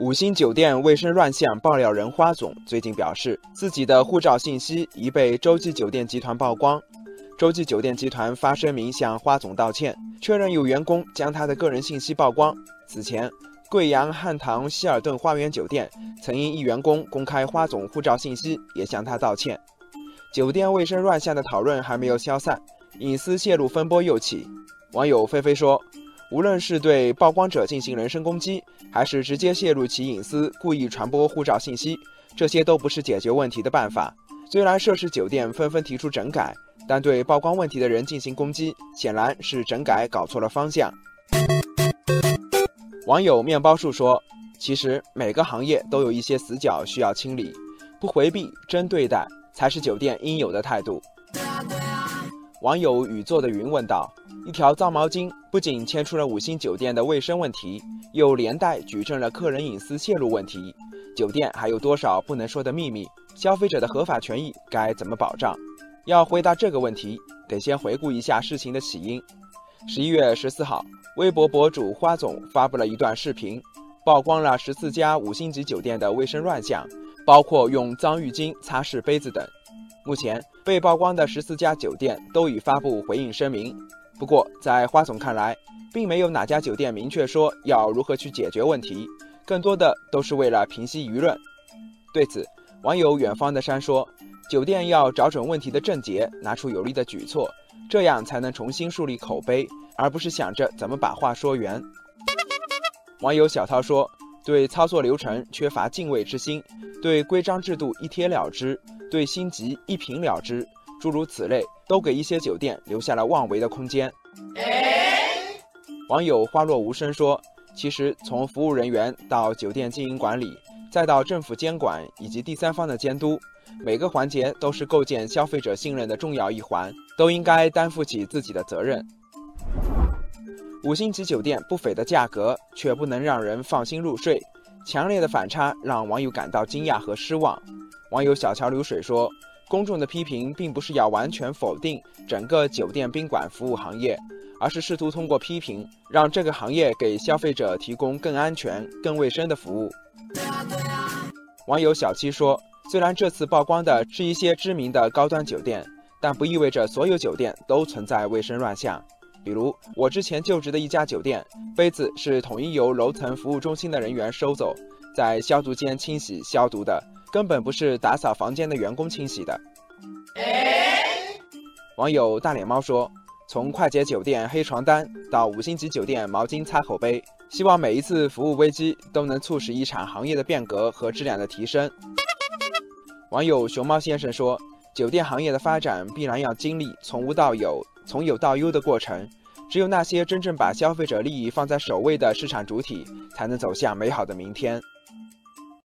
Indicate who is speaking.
Speaker 1: 五星酒店卫生乱象爆料人花总最近表示，自己的护照信息已被洲际酒店集团曝光。洲际酒店集团发声明向花总道歉，确认有员工将他的个人信息曝光。此前，贵阳汉唐希尔顿花园酒店曾因一员工公开花总护照信息，也向他道歉。酒店卫生乱象的讨论还没有消散，隐私泄露风波又起。网友菲菲说。无论是对曝光者进行人身攻击，还是直接泄露其隐私、故意传播护照信息，这些都不是解决问题的办法。虽然涉事酒店纷纷提出整改，但对曝光问题的人进行攻击，显然是整改搞错了方向。网友面包树说：“其实每个行业都有一些死角需要清理，不回避、真对待，才是酒店应有的态度。”网友雨做的云问道。一条脏毛巾不仅牵出了五星酒店的卫生问题，又连带举证了客人隐私泄露问题。酒店还有多少不能说的秘密？消费者的合法权益该怎么保障？要回答这个问题，得先回顾一下事情的起因。十一月十四号，微博博主花总发布了一段视频，曝光了十四家五星级酒店的卫生乱象，包括用脏浴巾擦拭杯子等。目前被曝光的十四家酒店都已发布回应声明。不过，在花总看来，并没有哪家酒店明确说要如何去解决问题，更多的都是为了平息舆论。对此，网友远方的山说：“酒店要找准问题的症结，拿出有力的举措，这样才能重新树立口碑，而不是想着怎么把话说圆。”网友小涛说：“对操作流程缺乏敬畏之心，对规章制度一贴了之，对星级一凭了之。”诸如此类，都给一些酒店留下了妄为的空间。网友花落无声说：“其实从服务人员到酒店经营管理，再到政府监管以及第三方的监督，每个环节都是构建消费者信任的重要一环，都应该担负起自己的责任。”五星级酒店不菲的价格，却不能让人放心入睡，强烈的反差让网友感到惊讶和失望。网友小桥流水说。公众的批评并不是要完全否定整个酒店宾馆服务行业，而是试图通过批评让这个行业给消费者提供更安全、更卫生的服务。网友小七说：“虽然这次曝光的是一些知名的高端酒店，但不意味着所有酒店都存在卫生乱象。比如我之前就职的一家酒店，杯子是统一由楼层服务中心的人员收走，在消毒间清洗消毒的。”根本不是打扫房间的员工清洗的。网友大脸猫说：“从快捷酒店黑床单到五星级酒店毛巾擦口碑，希望每一次服务危机都能促使一场行业的变革和质量的提升。”网友熊猫先生说：“酒店行业的发展必然要经历从无到有、从有到优的过程，只有那些真正把消费者利益放在首位的市场主体，才能走向美好的明天。”